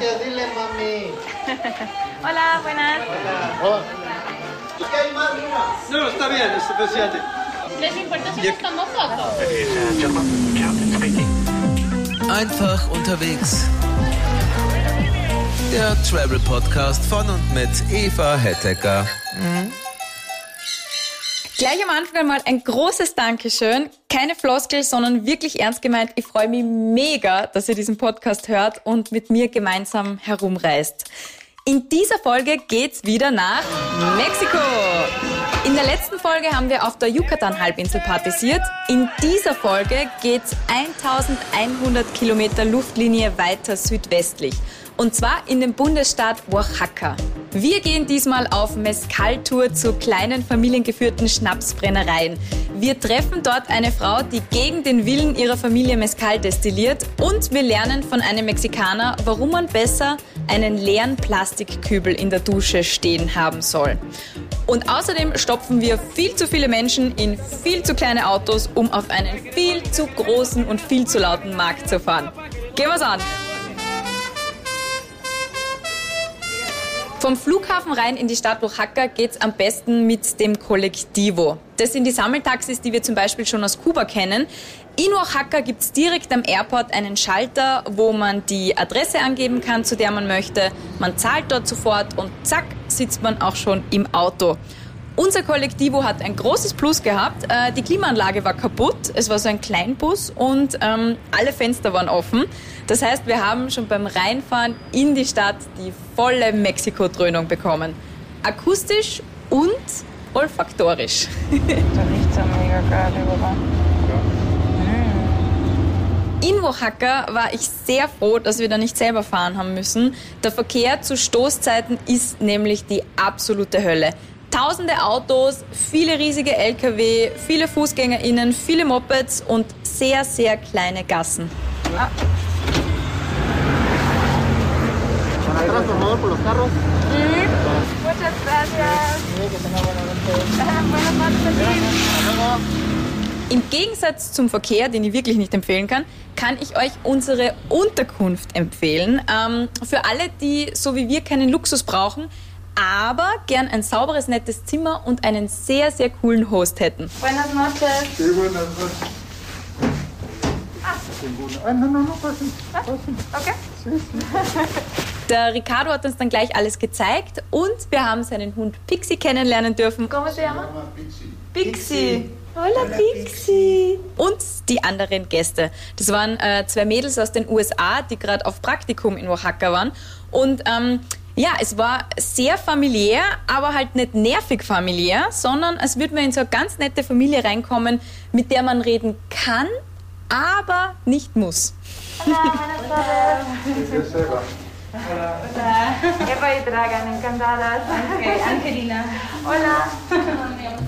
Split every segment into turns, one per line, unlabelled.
Gracias, dile mami.
Hola, buenas.
Hola. ¿Qué hay más, mira?
No, está bien, es suficiente.
¿Les importa si tomo fotos?
Einfach unterwegs. Der Travel Podcast von und mit Eva Hettecker.
Gleich am Anfang einmal ein großes Dankeschön. Keine Floskel, sondern wirklich ernst gemeint. Ich freue mich mega, dass ihr diesen Podcast hört und mit mir gemeinsam herumreist. In dieser Folge geht's wieder nach Mexiko. In der letzten Folge haben wir auf der Yucatan-Halbinsel partisiert. In dieser Folge geht's 1100 Kilometer Luftlinie weiter südwestlich. Und zwar in den Bundesstaat Oaxaca. Wir gehen diesmal auf Mezcal-Tour zu kleinen familiengeführten Schnapsbrennereien. Wir treffen dort eine Frau, die gegen den Willen ihrer Familie Mezcal destilliert und wir lernen von einem Mexikaner, warum man besser einen leeren Plastikkübel in der Dusche stehen haben soll. Und außerdem stopfen wir viel zu viele Menschen in viel zu kleine Autos, um auf einen viel zu großen und viel zu lauten Markt zu fahren. Gehen wir's an! Vom Flughafen rein in die Stadt Oaxaca geht's am besten mit dem Collectivo. Das sind die Sammeltaxis, die wir zum Beispiel schon aus Kuba kennen. In Oaxaca gibt's direkt am Airport einen Schalter, wo man die Adresse angeben kann, zu der man möchte. Man zahlt dort sofort und zack, sitzt man auch schon im Auto. Unser Kollektivo hat ein großes Plus gehabt. Äh, Die Klimaanlage war kaputt. Es war so ein Kleinbus und ähm, alle Fenster waren offen. Das heißt, wir haben schon beim Reinfahren in die Stadt die volle Mexiko-Dröhnung bekommen. Akustisch und olfaktorisch.
Da riecht ja mega geil überall.
In Oaxaca war ich sehr froh, dass wir da nicht selber fahren haben müssen. Der Verkehr zu Stoßzeiten ist nämlich die absolute Hölle. Tausende Autos, viele riesige Lkw, viele FußgängerInnen, viele Mopeds und sehr, sehr kleine Gassen. Im Gegensatz zum Verkehr, den ich wirklich nicht empfehlen kann, kann ich euch unsere Unterkunft empfehlen. Ähm, für alle, die so wie wir keinen Luxus brauchen, aber gern ein sauberes, nettes Zimmer und einen sehr, sehr coolen Host hätten.
Buenas noches.
Sí, buenas noches. Ah, no, no, no, pasen. pasen.
Okay.
Der Ricardo hat uns dann gleich alles gezeigt und wir haben seinen Hund Pixie kennenlernen dürfen.
¿Cómo se? Llama
Pixie.
Pixie. Hola Pixie. Und die anderen Gäste. Das waren äh, zwei Mädels aus den USA, die gerade auf Praktikum in Oaxaca waren. Und ähm, ja, es war sehr familiär, aber halt nicht nervig familiär, sondern als würde man in so eine ganz nette Familie reinkommen, mit der man reden kann, aber nicht muss.
Hola, buenas tardes.
Es Eva.
Eva y Dragan, encantadas. Okay, Angelina. Hola.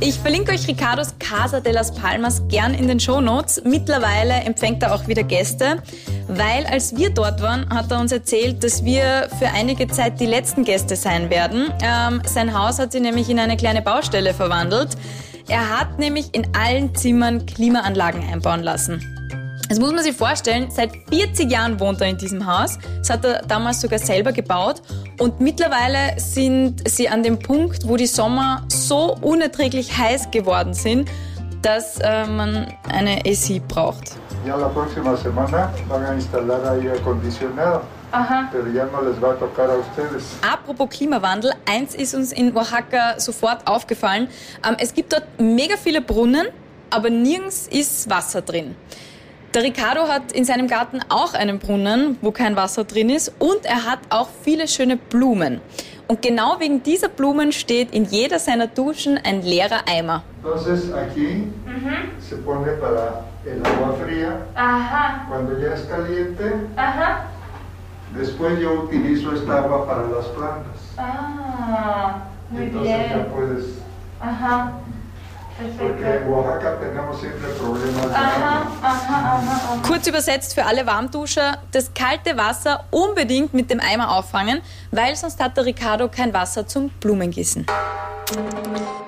Ich verlinke euch Ricardos Casa de las Palmas gern in den Shownotes. Mittlerweile empfängt er auch wieder Gäste, weil als wir dort waren, hat er uns erzählt, dass wir für einige Zeit die letzten Gäste sein werden. Ähm, sein Haus hat sich nämlich in eine kleine Baustelle verwandelt. Er hat nämlich in allen Zimmern Klimaanlagen einbauen lassen. Das muss man sich vorstellen, seit 40 Jahren wohnt er in diesem Haus. Das hat er damals sogar selber gebaut. Und mittlerweile sind sie an dem Punkt, wo die Sommer so unerträglich heiß geworden sind, dass äh, man eine AC braucht.
Ya la próxima semana van a instalar aire acondicionado,
Ajá.
pero ya no les va a tocar a ustedes.
Apropos Klimawandel, eins ist uns in Oaxaca sofort aufgefallen. Ähm, es gibt dort mega viele Brunnen, aber nirgends ist Wasser drin. Der Ricardo hat in seinem Garten auch einen Brunnen, wo kein Wasser drin ist und er hat auch viele schöne Blumen. Und genau wegen dieser Blumen steht in jeder seiner Duschen ein leerer Eimer.
Entonces aquí se pone para el agua fría.
Ajá.
Cuando ya es caliente,
Ajá.
después yo utilizo esta agua para las plantas.
Ah, muy
Entonces ya
bien.
puedes.
Ajá.
Porque en Oaxaca tenemos siempre problemas de
Ajá,
agua.
ajá, ajá, ajá.
Kurz übersetzt für alle Warmduscher, das kalte Wasser unbedingt mit dem Eimer auffangen, weil sonst hat der Ricardo kein Wasser zum Blumengießen.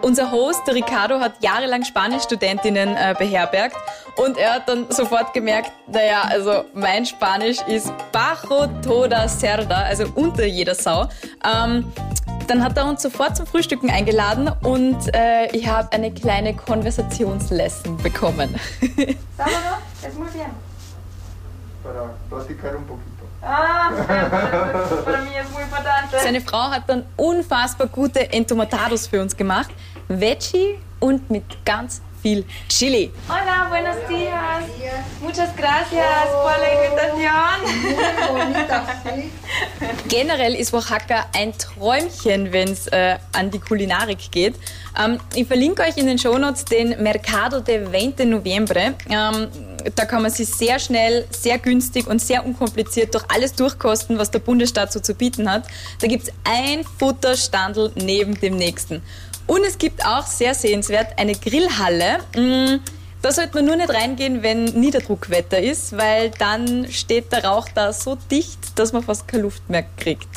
Unser Host, der Ricardo, hat jahrelang Spanischstudentinnen äh, beherbergt und er hat dann sofort gemerkt, naja, also mein Spanisch ist bajo toda cerda, also unter jeder Sau. Ähm, dann hat er uns sofort zum Frühstücken eingeladen und äh, ich habe eine kleine Konversationslesson bekommen.
Sábado, es muy bien.
Para platicar un poquito.
Ah.
Seine Frau hat dann unfassbar gute Entomatados für uns gemacht. Veggie und mit ganz viel Chili.
Hola, buenos días. Muchas gracias por la invitación.
Generell ist Oaxaca ein Träumchen, wenn es äh, an die Kulinarik geht. Ähm, ich verlinke euch in den Shownotes den Mercado de 20 Noviembre. Ähm, da kann man sich sehr schnell, sehr günstig und sehr unkompliziert durch alles durchkosten, was der Bundesstaat so zu bieten hat. Da gibt's ein Futterstandel neben dem nächsten. Und es gibt auch sehr sehenswert eine Grillhalle. Mm, Da sollte man nur nicht reingehen, wenn Niederdruckwetter ist, weil dann steht der Rauch da so dicht, dass man fast keine Luft mehr kriegt.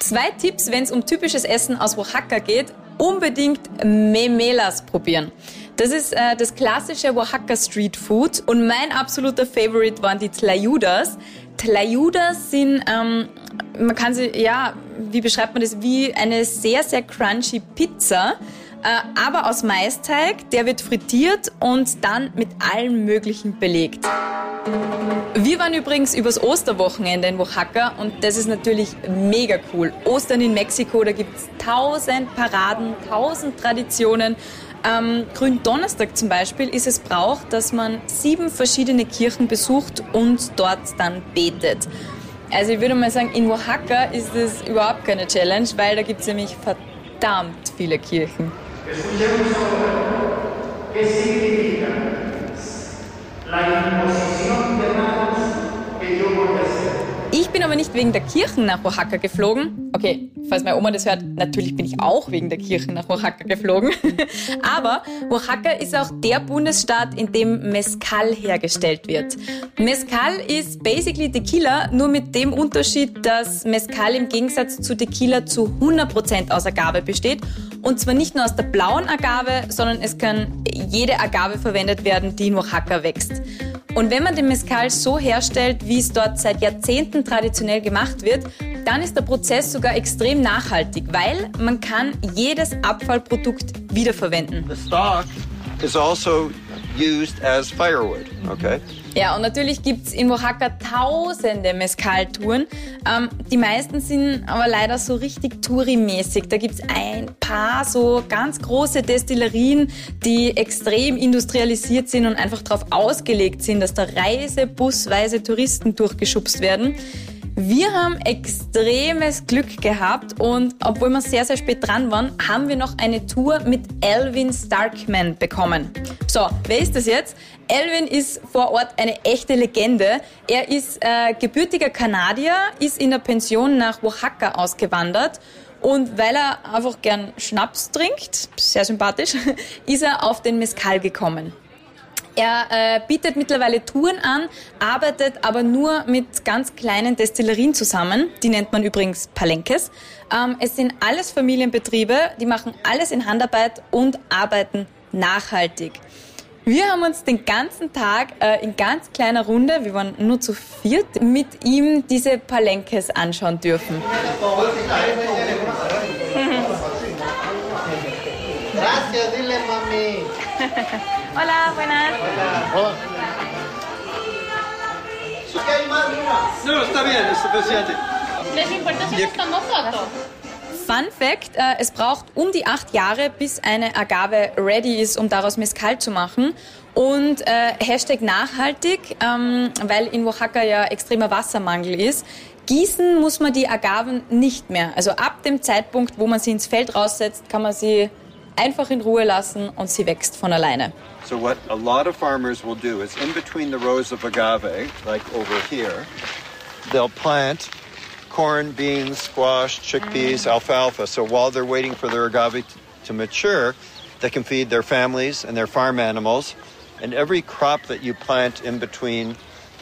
Zwei Tipps, wenn es um typisches Essen aus Oaxaca geht. Unbedingt Memelas probieren. Das ist äh, das klassische Oaxaca Street Food und mein absoluter Favorite waren die Tlayudas. Tlayudas sind, ähm, man kann sie, ja, wie beschreibt man das, wie eine sehr, sehr crunchy Pizza, aber aus Maisteig. Der wird frittiert und dann mit allem Möglichen belegt. Wir waren übrigens übers Osterwochenende in Oaxaca und das ist natürlich mega cool. Ostern in Mexiko, da gibt's tausend Paraden, tausend Traditionen. Am Gründonnerstag zum Beispiel ist es Brauch, dass man sieben verschiedene Kirchen besucht und dort dann betet. Also ich würde mal sagen, in Oaxaca ist es überhaupt keine Challenge, weil da gibt's nämlich verdammt viele Kirchen. Escuchemos ahora qué significa la imposición de manos Ich bin aber nicht wegen der Kirchen nach Oaxaca geflogen. Okay, falls meine Oma das hört, natürlich bin ich auch wegen der Kirchen nach Oaxaca geflogen. aber Oaxaca ist auch der Bundesstaat, in dem Mezcal hergestellt wird. Mezcal ist basically Tequila, nur mit dem Unterschied, dass Mezcal im Gegensatz zu Tequila zu 100% aus Agave besteht. Und zwar nicht nur aus der blauen Agave, sondern es kann jede Agave verwendet werden, die in Oaxaca wächst. Und wenn man den Mezcal so herstellt, wie es dort seit Jahrzehnten traditionell gemacht wird, dann ist der Prozess sogar extrem nachhaltig, weil man kann jedes Abfallprodukt wiederverwenden.
The stalk is also used as firewood, okay?
Ja, und natürlich gibt's in Oaxaca tausende Mezcal-Touren. Ähm, die meisten sind aber leider so richtig Touri-mäßig. Da gibt's ein paar so ganz große Destillerien, die extrem industrialisiert sind und einfach darauf ausgelegt sind, dass da reisebusweise Touristen durchgeschubst werden. Wir haben extremes Glück gehabt und obwohl wir sehr, sehr spät dran waren, haben wir noch eine Tour mit Elvin Starkman bekommen. So, wer ist das jetzt? Elvin ist vor Ort eine echte Legende. Er ist äh, gebürtiger Kanadier, ist in der Pension nach Oaxaca ausgewandert und weil er einfach gern Schnaps trinkt, sehr sympathisch, ist er auf den Mezcal gekommen. Er äh, bietet mittlerweile Touren an, arbeitet aber nur mit ganz kleinen Destillerien zusammen. Die nennt man übrigens Palenkes. Ähm, es sind alles Familienbetriebe, die machen alles in Handarbeit und arbeiten nachhaltig. Wir haben uns den ganzen Tag äh, in ganz kleiner Runde, wir waren nur zu viert, mit ihm diese Palenkes anschauen dürfen.
Gracias, dile mami.
Hola, buenas.
Hola.
No, está bien, es suficiente.
¿Les importa si nos tomo foto?
Fun Fact, äh, es braucht um die acht Jahre, bis eine Agave ready ist, um daraus Mezcal zu machen. Und äh, Hashtag nachhaltig, ähm, weil in Oaxaca ja extremer Wassermangel ist. Gießen muss man die Agaven nicht mehr. Also ab dem Zeitpunkt, wo man sie ins Feld raussetzt, kann man sie einfach in Ruhe lassen und sie wächst von alleine.
So what a lot of farmers will do is in between the rows of agave, like over here, they'll plant
corn, beans, squash, chickpeas, mm. alfalfa. So while they're waiting for their agave to mature, they can feed their families and their farm animals. And every crop that you plant in between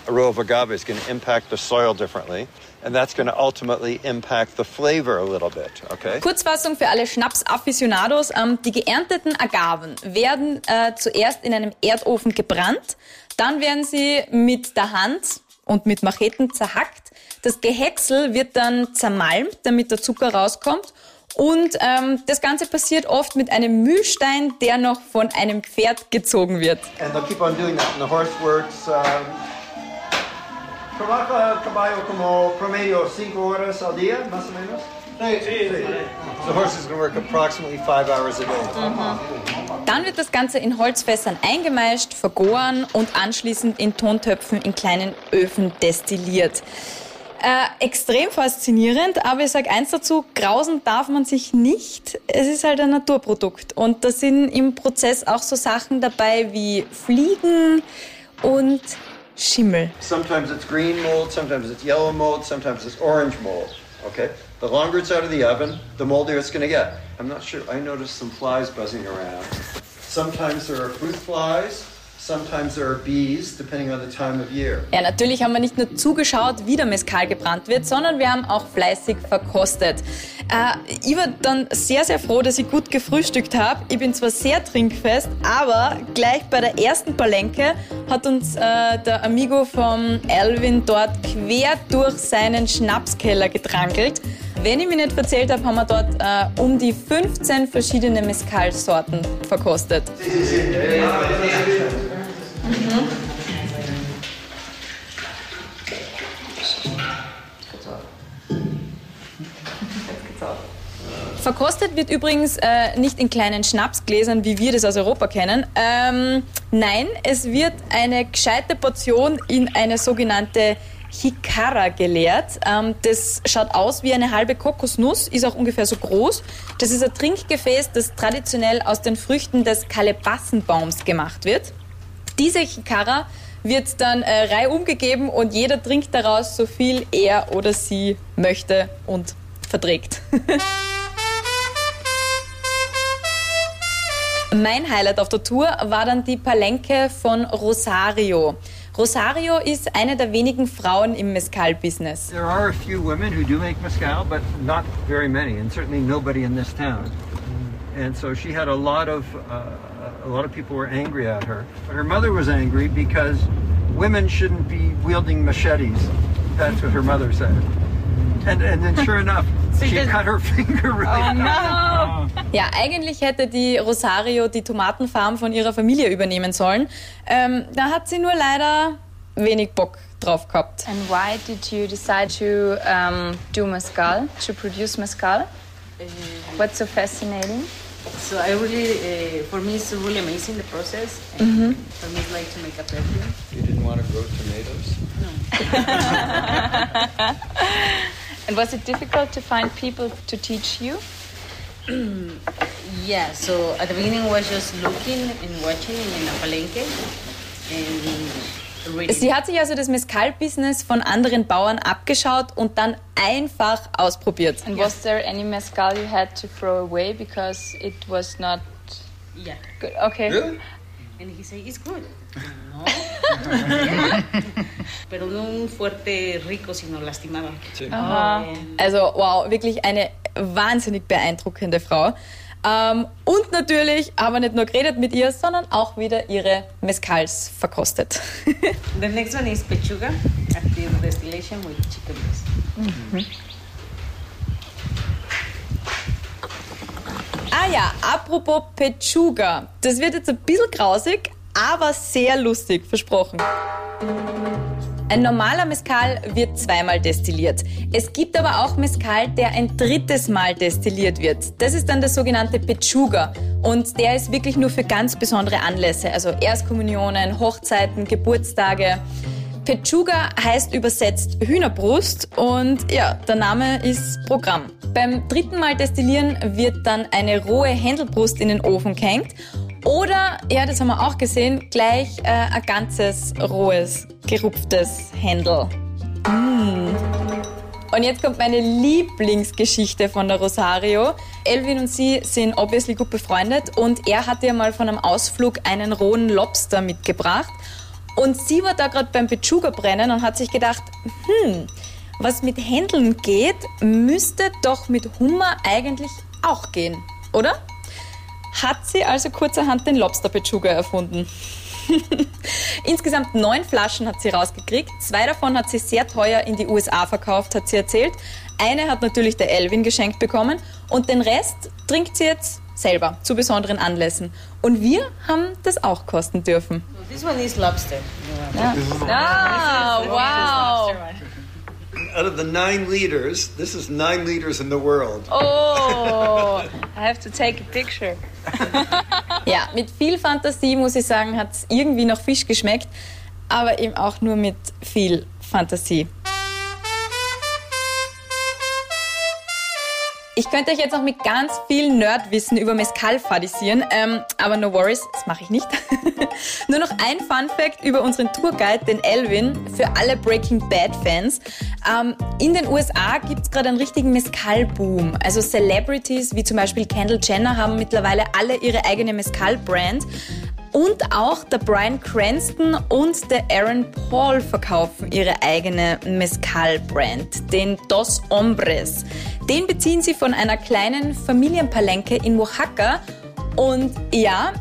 a row of agave is going to impact the soil differently. And that's going to ultimately impact the flavor a little bit, okay?
Kurzfassung für alle Schnaps-Afficionados. Ähm, die geernteten Agaven werden äh, zuerst in einem Erdofen gebrannt, dann werden sie mit der Hand und mit Macheten zerhackt. Das Gehäcksel wird dann zermalmt, damit der Zucker rauskommt. Und ähm, das Ganze passiert oft mit einem Mühlstein, der noch von einem Pferd gezogen wird.
And they'll keep on doing that. And the horse works. Um, trabaja caballo como promedio cinco horas al día, más o menos. The horse is going to work approximately five hours a day.
Dann wird das Ganze in Holzfässern eingemeischt, vergoren und anschließend in Tontöpfen in kleinen Öfen destilliert. Äh, extrem faszinierend, aber ich sage eins dazu, grausen darf man sich nicht. Es ist halt ein Naturprodukt. Und da sind im Prozess auch so Sachen dabei wie Fliegen und Schimmel.
Sometimes it's green mold, sometimes it's yellow mold, sometimes it's orange mold. Okay? The longer it's out of the oven, the moldier it's going to get. I'm not sure. I noticed some flies buzzing around. Sometimes there are fruit flies, sometimes there are bees, depending on the time of year.
Ja, natürlich haben wir nicht nur zugeschaut, wie der Mescal gebrannt wird, sondern wir haben auch fleißig verkostet. Äh, ich war dann sehr, sehr froh, dass ich gut gefrühstückt habe. Ich bin zwar sehr trinkfest, aber gleich bei der ersten Palenke hat uns äh, der Amigo vom Alvin dort quer durch seinen Schnapskeller getrankelt. Wenn ich mich nicht verzählt habe, haben wir dort äh, um die 15 verschiedene Mescal-Sorten verkostet. Verkostet wird übrigens äh, nicht in kleinen Schnapsgläsern, wie wir das aus Europa kennen. Ähm, nein, es wird eine gescheite Portion in eine sogenannte Hikara geleert. Ähm, das schaut aus wie eine halbe Kokosnuss, ist auch ungefähr so groß. Das ist ein Trinkgefäß, das traditionell aus den Früchten des Kalebassenbaums gemacht wird. Diese Hikara wird dann äh, reihum gegeben und jeder trinkt daraus so viel er oder sie möchte und verträgt. Mein Highlight auf der Tour war dann die Palenke von Rosario. Rosario ist eine der wenigen Frauen im Mezcal-Business.
There are a few women who do make mezcal, but not very many, and certainly nobody in this town. And so she had a lot of uh, a lot of people were angry at her. But her mother was angry because women shouldn't be wielding machetes. That's what her mother said. And and then sure enough, she cut her finger really.
Ja, eigentlich hätte die Rosario die Tomatenfarm von ihrer Familie übernehmen sollen. Ähm, da hat sie nur leider wenig Bock drauf gehabt.
And why did you decide to um, do mezcal, to produce mezcal? What's so fascinating?
So I really, uh, for me, it's really amazing the process. And For me, it's like to make a perfume.
You didn't want to grow tomatoes?
And was it difficult to find people to teach you?
Yeah. So at the beginning, I was just looking and watching in a palenque, and really.
Sie hat sich also das Mezcal-Business von anderen Bauern abgeschaut und dann einfach ausprobiert.
And was there any mezcal you had to throw away because it was not
Yeah.
good? Okay.
And he said, it's good. No. Pero no un fuerte rico, sino lastimado.
Aha. Also wow, wirklich eine wahnsinnig beeindruckende Frau. Ähm, und natürlich haben wir nicht nur geredet mit ihr, sondern auch wieder ihre Mezcals verkostet.
The next one is pechuga after distillation with chicken breast.
Ah ja, apropos Pechuga. Das wird jetzt ein bisschen grausig, aber sehr lustig, versprochen. Ein normaler Mezcal wird zweimal destilliert. Es gibt aber auch Mezcal, der ein drittes Mal destilliert wird. Das ist dann der sogenannte Pechuga. Und der ist wirklich nur für ganz besondere Anlässe, also Erstkommunionen, Hochzeiten, Geburtstage. Pechuga heißt übersetzt Hühnerbrust und ja, der Name ist Programm. Beim dritten Mal destillieren wird dann eine rohe Händelbrust in den Ofen gehängt oder, ja, das haben wir auch gesehen, gleich äh, ein ganzes rohes, gerupftes Händel. Mm. Und jetzt kommt meine Lieblingsgeschichte von der Rosario. Elvin und sie sind obviously gut befreundet und er hatte ja mal von einem Ausflug einen rohen Lobster mitgebracht. Und sie war da gerade beim Bechuga brennen und hat sich gedacht, hm, was mit Händeln geht, müsste doch mit Hummer eigentlich auch gehen, oder? Hat sie also kurzerhand den Lobster Bechuga erfunden. Insgesamt neun Flaschen hat sie rausgekriegt. Zwei davon hat sie sehr teuer in die USA verkauft, hat sie erzählt. Eine hat natürlich der Elvin geschenkt bekommen und den Rest trinkt sie jetzt selber zu besonderen Anlässen. Und wir haben das auch kosten dürfen.
This one is lobster.
Ah, wow.
Out of the nine liters, this is nine liters in the world.
Oh, I have to take a picture.
Ja, mit viel Fantasie muss ich sagen, hat es irgendwie nach Fisch geschmeckt, aber eben auch nur mit viel Fantasie. Ich könnte euch jetzt noch mit ganz viel Nerdwissen über Mezcal fadisieren, ähm, aber no worries, das mache ich nicht. Nur noch ein Fun Fact über unseren Tourguide, den Elvin, für alle Breaking Bad Fans. Ähm, in den USA gibt es gerade einen richtigen Mezcal-Boom. Also Celebrities wie zum Beispiel Kendall Jenner haben mittlerweile alle ihre eigene Mezcal-Brand. Und auch der Brian Cranston und der Aaron Paul verkaufen ihre eigene Mezcal-Brand, den Dos Hombres. Den beziehen sie von einer kleinen Familienpalenke in Oaxaca. Und ja,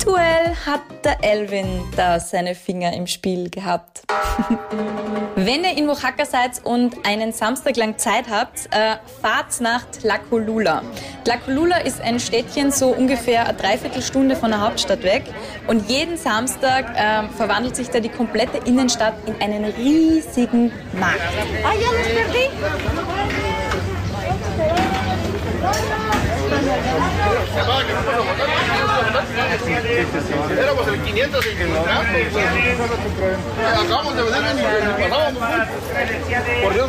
eventuell hat der Elvin da seine Finger im Spiel gehabt. Wenn ihr in Oaxaca seid und einen Samstag lang Zeit habt, äh, fahrt nach Tlacolula. Tlacolula ist ein Städtchen so ungefähr eine Dreiviertelstunde von der Hauptstadt weg und jeden Samstag äh, verwandelt sich da die komplette Innenstadt in einen riesigen Markt.
Ah, perdí.
Éramos el 500 y Acabamos de vender y pasábamos. Por Dios,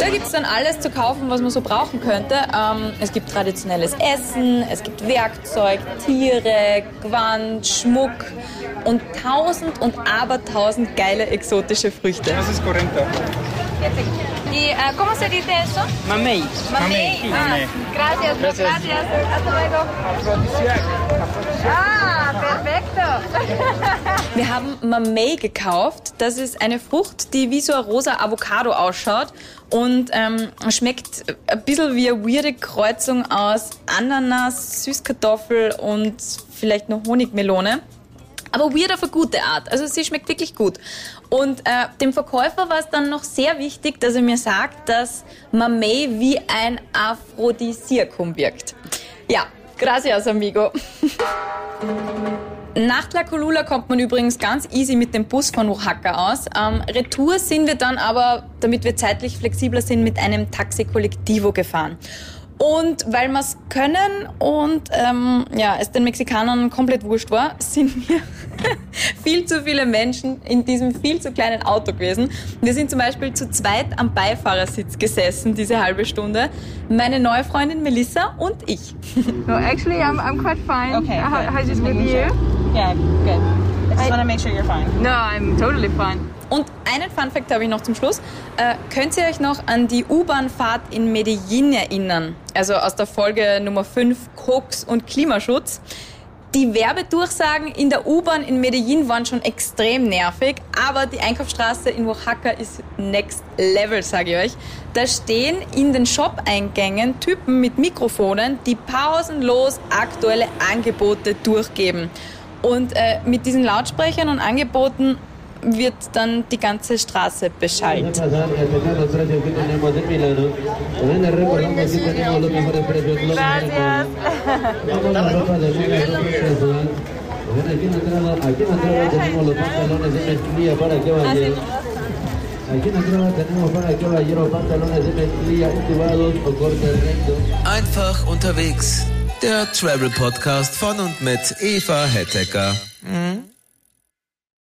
Da gibt es dann alles zu kaufen, was man so brauchen könnte. Ähm, es gibt traditionelles Essen, es gibt Werkzeug, Tiere, Gewand, Schmuck und tausend und abertausend geile exotische Früchte.
Das ist 40.
¿Y ah, cómo se dice eso?
Mamey.
Mamey. Ah, gracias,
Gracias.
gracias. Hasta luego. Ah, perfecto.
Wir haben Mamey gekauft. Das ist eine Frucht, die wie so ein rosa Avocado ausschaut und ähm, schmeckt ein bisschen wie eine weirde Kreuzung aus Ananas, Süßkartoffel und vielleicht noch Honigmelone. Aber weird auf eine gute Art. Also sie schmeckt wirklich gut. Und äh, dem Verkäufer war es dann noch sehr wichtig, dass er mir sagt, dass Mamey wie ein Aphrodisiakum wirkt. Ja, gracias, amigo. Nach Tlacolula kommt man übrigens ganz easy mit dem Bus von Oaxaca aus. Ähm, Retour sind wir dann aber, damit wir zeitlich flexibler sind, mit einem Taxi Collectivo gefahren. Und weil wir es können und ähm, ja, es den Mexikanern komplett wurscht war, sind wir viel zu viele Menschen in diesem viel zu kleinen Auto gewesen. Wir sind zum Beispiel zu zweit am Beifahrersitz gesessen, diese halbe Stunde. Meine neue Freundin Melissa und ich.
No, actually, I'm, I'm quite fine.
Okay,
How, how's it with you?
Yeah, good. I just want to make sure you're fine.
No, I'm totally fine.
Und einen Funfact habe ich noch zum Schluss. Äh, könnt ihr euch noch an die U-Bahn-Fahrt in Medellin erinnern? Also aus der Folge Nummer 5 Koks und Klimaschutz. Die Werbedurchsagen in der U-Bahn in Medellin waren schon extrem nervig, aber die Einkaufsstraße in Oaxaca ist next level, sage ich euch. Da stehen in den Shop-Eingängen Typen mit Mikrofonen, die pausenlos aktuelle Angebote durchgeben. Und äh, mit diesen Lautsprechern und Angeboten wird dann die ganze Straße beschallt.
Einfach unterwegs. Der Travel Podcast von und mit Eva Hettecker. Hm?